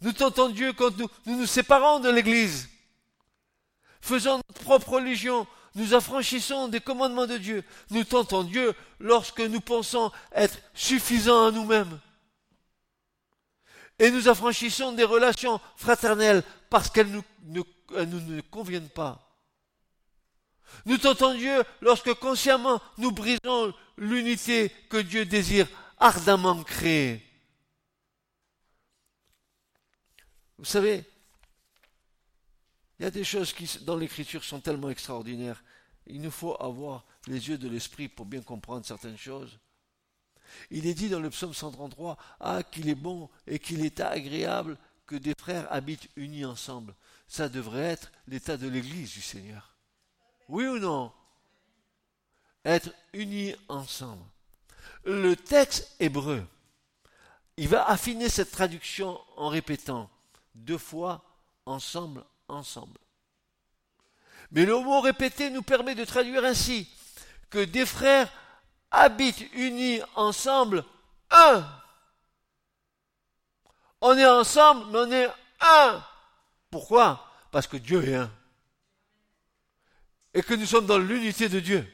Nous tentons Dieu quand nous, nous séparons de l'Église. Faisons notre propre religion, nous affranchissons des commandements de Dieu. Nous tentons Dieu lorsque nous pensons être suffisants à nous-mêmes. Et nous affranchissons des relations fraternelles parce qu'elles nous, ne, nous ne conviennent pas. Nous tentons Dieu lorsque consciemment nous brisons l'unité que Dieu désire ardemment créer. Vous savez, il y a des choses qui, dans l'écriture, sont tellement extraordinaires. Il nous faut avoir les yeux de l'esprit pour bien comprendre certaines choses. Il est dit dans le psaume 133, Ah, qu'il est bon et qu'il est agréable que des frères habitent unis ensemble. Ça devrait être l'état de l'Église du Seigneur. Oui ou non? Être unis ensemble. Le texte hébreu, il va affiner cette traduction en répétant deux fois ensemble, ensemble. Mais le mot répété nous permet de traduire ainsi que des frères habitent unis ensemble un. On est ensemble, mais on est un. Pourquoi? Parce que Dieu est un. Et que nous sommes dans l'unité de Dieu.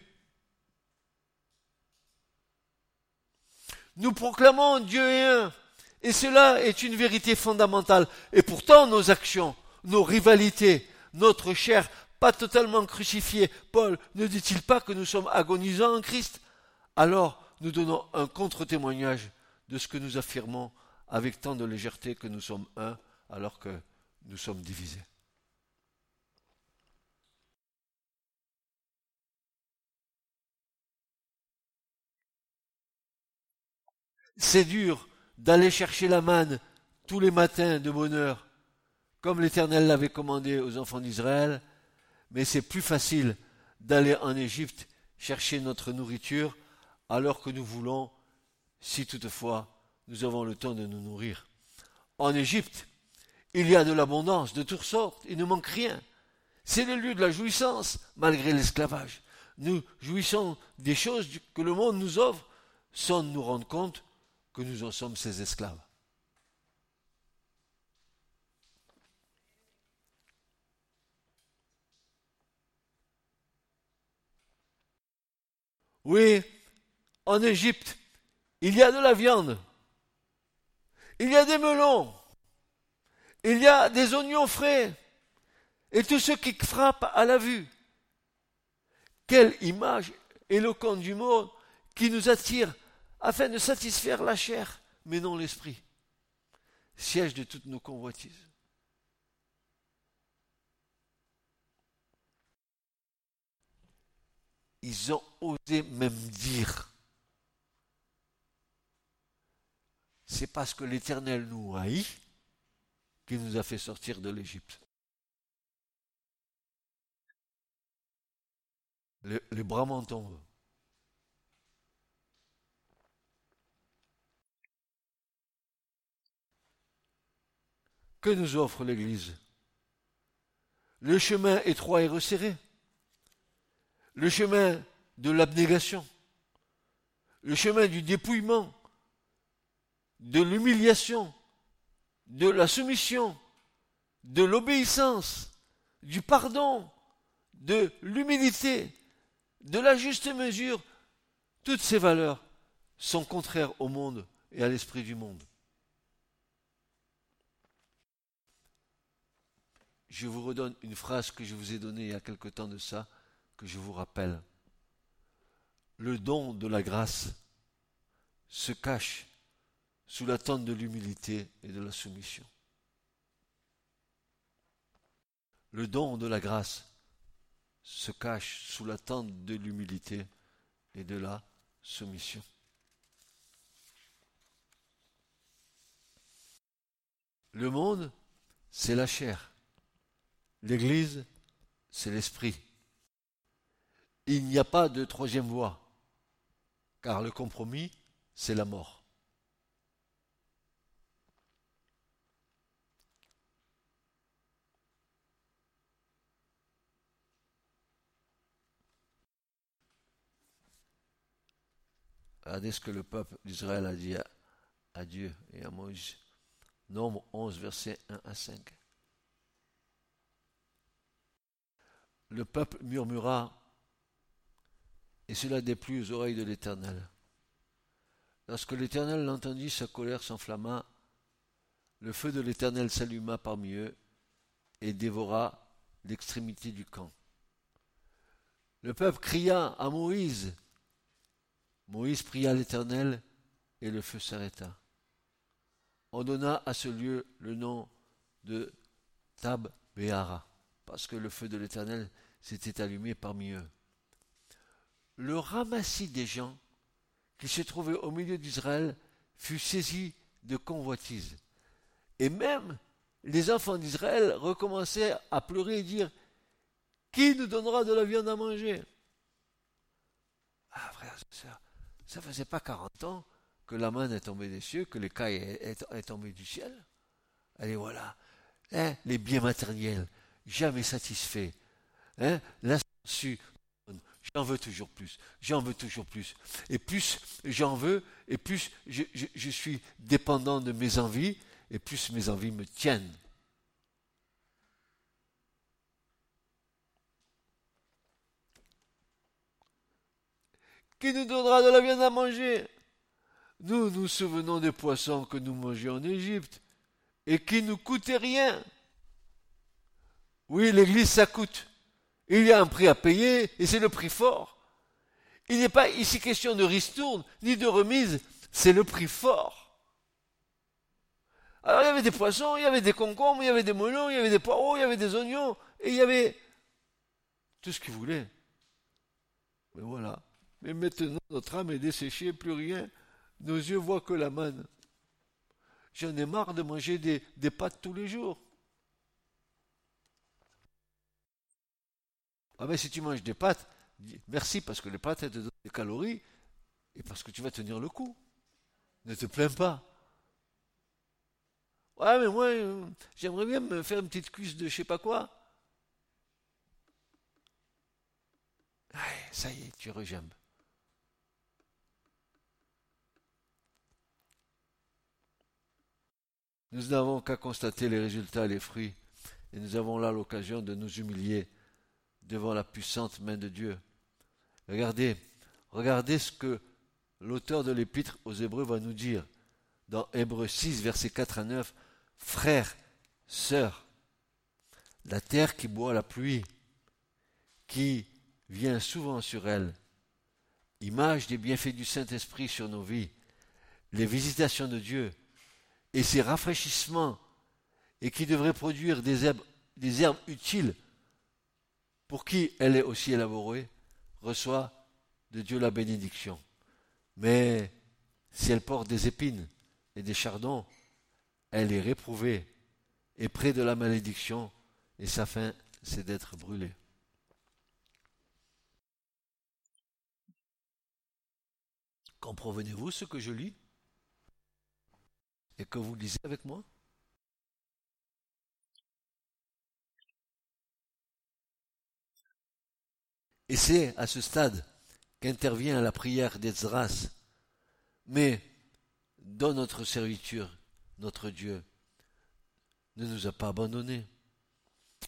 Nous proclamons Dieu est un. Et cela est une vérité fondamentale. Et pourtant, nos actions, nos rivalités, notre chair, pas totalement crucifiée, Paul ne dit-il pas que nous sommes agonisants en Christ? Alors, nous donnons un contre-témoignage de ce que nous affirmons avec tant de légèreté que nous sommes un alors que nous sommes divisés. C'est dur d'aller chercher la manne tous les matins de bonheur, comme l'Éternel l'avait commandé aux enfants d'Israël, mais c'est plus facile d'aller en Égypte chercher notre nourriture alors que nous voulons, si toutefois nous avons le temps de nous nourrir. En Égypte, il y a de l'abondance de toutes sortes, il ne manque rien. C'est le lieu de la jouissance, malgré l'esclavage. Nous jouissons des choses que le monde nous offre sans nous rendre compte que nous en sommes ses esclaves. Oui, en Égypte, il y a de la viande, il y a des melons, il y a des oignons frais, et tout ce qui frappe à la vue. Quelle image éloquente du monde qui nous attire afin de satisfaire la chair, mais non l'esprit, siège de toutes nos convoitises. Ils ont osé même dire, c'est parce que l'Éternel nous haït qu'il nous a fait sortir de l'Égypte. Les, bras m'en tombent. Que nous offre l'Église. Le chemin étroit et resserré, le chemin de l'abnégation, le chemin du dépouillement, de l'humiliation, de la soumission, de l'obéissance, du pardon, de l'humilité, de la juste mesure, toutes ces valeurs sont contraires au monde et à l'esprit du monde. Je vous redonne une phrase que je vous ai donnée il y a quelque temps de ça, que je vous rappelle. Le don de la grâce se cache sous l'attente de l'humilité et de la soumission. Le don de la grâce se cache sous l'attente de l'humilité et de la soumission. Le monde, c'est la chair. L'Église, c'est l'esprit. Il n'y a pas de troisième voie, car le compromis, c'est la mort. Regardez ce que le peuple d'Israël a dit à, Dieu et à Moïse. Nombre 11, versets 1 à 5. Le peuple murmura, et cela déplut aux oreilles de l'Éternel. Lorsque l'Éternel l'entendit, sa colère s'enflamma, le feu de l'Éternel s'alluma parmi eux et dévora l'extrémité du camp. Le peuple cria à Moïse, Moïse pria l'Éternel et le feu s'arrêta. On donna à ce lieu le nom de Tab Béara, parce que le feu de l'Éternel s'était allumé parmi eux. Le ramassis des gens qui se trouvaient au milieu d'Israël fut saisi de convoitise. Et même les enfants d'Israël recommençaient à pleurer et dire Qui nous donnera de la viande à manger? Ah, frère, sœurs, ça faisait pas 40 ans que la main est tombée des cieux, que l'écaille est, est, tombée du ciel. Allez, voilà. Hein, les biens matériels, jamais satisfaits. Hein, l'insu, j'en veux toujours plus, j'en veux toujours plus. Et plus j'en veux, et plus je, suis dépendant de mes envies, et plus mes envies me tiennent. Qui nous donnera de la viande à manger? Nous nous souvenons des poissons que nous mangions en Égypte et qui ne coûtaient rien? Oui, l'église, ça coûte. Il y a un prix à payer et c'est le prix fort. Il n'est pas ici question de ristourne ni de remise, c'est le prix fort. Alors il y avait des poissons, il y avait des concombres, il y avait des melons, il y avait des poireaux, il y avait des oignons, et il y avait tout ce qu'ils voulaient. Mais voilà, mais maintenant, notre âme est desséchée, plus rien. Nos yeux voient que la manne. J'en ai marre de manger des, des pâtes tous les jours. Ah ben si tu manges des pâtes, merci parce que les pâtes elles te donnent des calories et parce que tu vas tenir le coup. Ne te plains pas. Ouais mais moi euh, j'aimerais bien me faire une petite cuisse de je sais pas quoi. ça y est, tu rejambes. Nous n'avons qu'à constater les résultats les fruits, et nous avons là l'occasion de nous humilier devant la puissante main de Dieu. Regardez, regardez ce que l'auteur de l'épître aux Hébreux va nous dire dans Hébreux 6, versets 4 à 9. Frères, sœurs, la terre qui boit la pluie, qui vient souvent sur elle, image des bienfaits du Saint-Esprit sur nos vies, les visitations de Dieu, et ses rafraîchissements, et qui devrait produire des herbes, des herbes utiles pour qui elle est aussi élaborée, reçoit de Dieu la bénédiction. Mais si elle porte des épines et des chardons, elle est réprouvée et près de la malédiction, et sa fin, c'est d'être brûlée. Comprenez-vous ce que je lis et que vous lisez avec moi? Et c'est à ce stade qu'intervient la prière d'Ezras. Mais dans notre serviture, notre Dieu ne nous a pas abandonnés.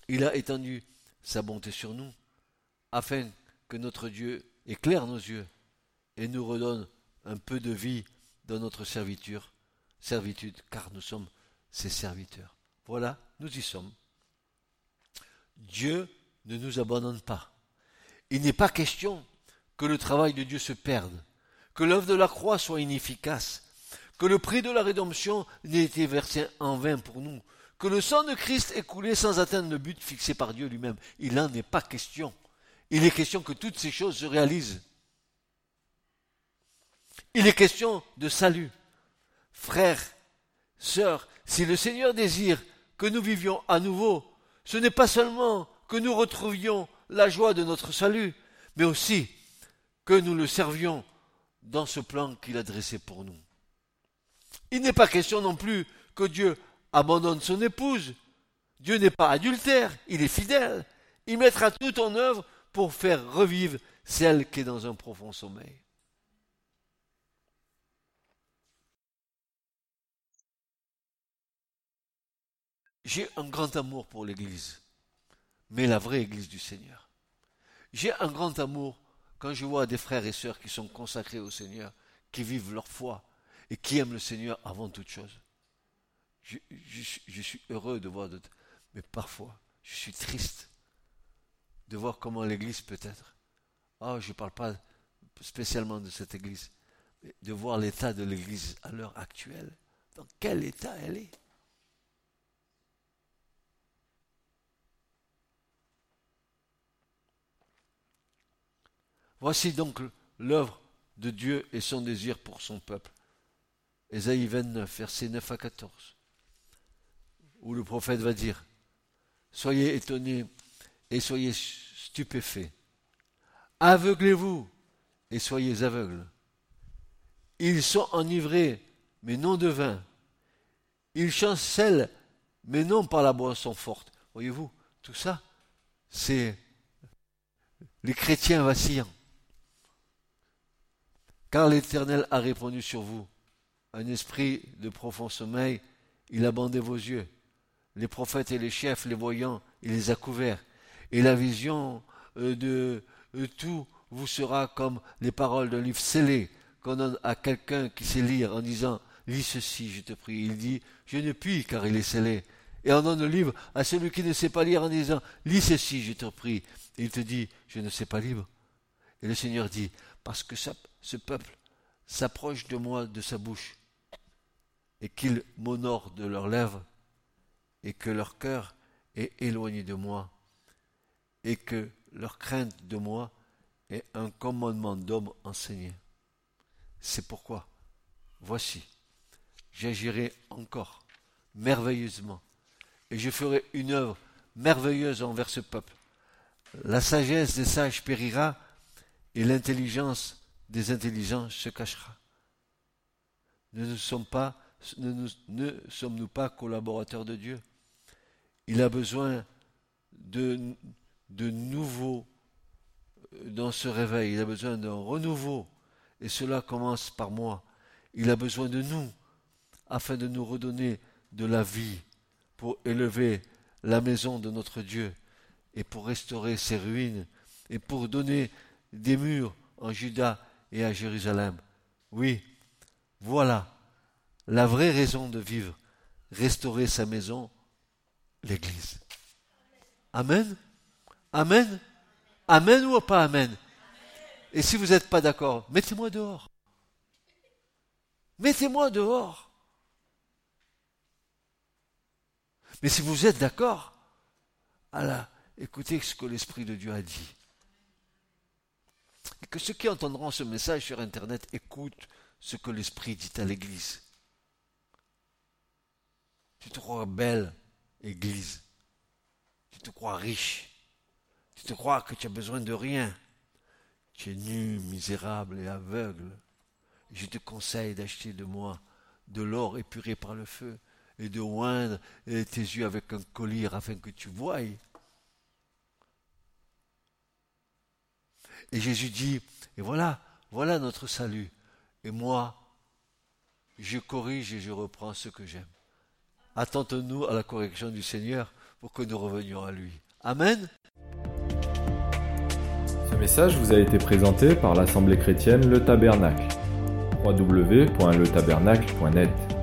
Il a étendu sa bonté sur nous, afin que notre Dieu éclaire nos yeux et nous redonne un peu de vie dans notre servitude, car nous sommes ses serviteurs. Voilà, nous y sommes. Dieu ne nous abandonne pas. Il n'est pas question que le travail de Dieu se perde, que l'œuvre de la croix soit inefficace, que le prix de la rédemption n'ait été versé en vain pour nous, que le sang de Christ est coulé sans atteindre le but fixé par Dieu lui-même. Il n'en est pas question. Il est question que toutes ces choses se réalisent. Il est question de salut. Frères, sœurs, si le Seigneur désire que nous vivions à nouveau, ce n'est pas seulement que nous retrouvions la joie de notre salut, mais aussi que nous le servions dans ce plan qu'il a dressé pour nous. Il n'est pas question non plus que Dieu abandonne son épouse. Dieu n'est pas adultère, il est fidèle. Il mettra tout en œuvre pour faire revivre celle qui est dans un profond sommeil. J'ai un grand amour pour l'Église, mais la vraie Église du Seigneur. J'ai un grand amour quand je vois des frères et sœurs qui sont consacrés au Seigneur, qui vivent leur foi et qui aiment le Seigneur avant toute chose. Je, suis heureux de voir d'autres, mais parfois je suis triste de voir comment l'Église peut être. Oh, je ne parle pas spécialement de cette Église, mais de voir l'état de l'Église à l'heure actuelle. Dans quel état elle est Voici donc l'œuvre de Dieu et son désir pour son peuple. Ésaïe 29, versets 9 à 14, où le prophète va dire Soyez étonnés et soyez stupéfaits. Aveuglez-vous et soyez aveugles. Ils sont enivrés, mais non de vin. Ils chancellent, mais non par la boisson forte. Voyez-vous, tout ça, c'est les chrétiens vacillants. Car l'Éternel a répondu sur vous. Un esprit de profond sommeil, il a bandé vos yeux. Les prophètes et les chefs, les voyants, il les a couverts. Et la vision euh, de euh, tout vous sera comme les paroles d'un livre scellé qu'on donne à quelqu'un qui sait lire en disant Lis ceci, je te prie. Il dit Je ne puis car il est scellé. Et on donne le livre à celui qui ne sait pas lire en disant Lis ceci, je te prie. Il te dit Je ne sais pas lire. Et le Seigneur dit Parce que ça, ce peuple s'approche de moi de sa bouche, et qu'ils m'honorent de leurs lèvres, et que leur cœur est éloigné de moi, et que leur crainte de moi est un commandement d'homme enseigné. C'est pourquoi, voici, j'agirai encore merveilleusement, et je ferai une œuvre merveilleuse envers ce peuple. La sagesse des sages périra, et l'intelligence des intelligents se cachera. Ne, sommes pas, ne, ne sommes-nous pas collaborateurs de Dieu? Il a besoin de, de nouveau euh, dans ce réveil, il a besoin d'un renouveau, et cela commence par moi. Il a besoin de nous, afin de nous redonner de la vie, pour élever la maison de notre Dieu, et pour restaurer ses ruines, et pour donner des murs en Juda et à Jérusalem. Oui, voilà la vraie raison de vivre, restaurer sa maison, l'Église. Amen. Amen. Amen ou pas Amen? Et si vous n'êtes pas d'accord, mettez-moi dehors. Mettez-moi dehors. Mais si vous êtes d'accord, écoutez ce que l'Esprit de Dieu a dit et que ceux qui entendront ce message sur Internet écoutent ce que l'Esprit dit à l'Église. Tu te crois belle, Église. Tu te crois riche. Tu te crois que tu as besoin de rien. Tu es nu, misérable et aveugle. Je te conseille d'acheter de moi de l'or épuré par le feu et de oindre tes yeux avec un collier afin que tu voies Et Jésus dit, et voilà, voilà notre salut. Et moi, je corrige et je reprends ce que j'aime. Attendons-nous à la correction du Seigneur pour que nous revenions à lui. Amen. Ce message vous a été présenté par l'Assemblée chrétienne Le Tabernacle. www.letabernacle.net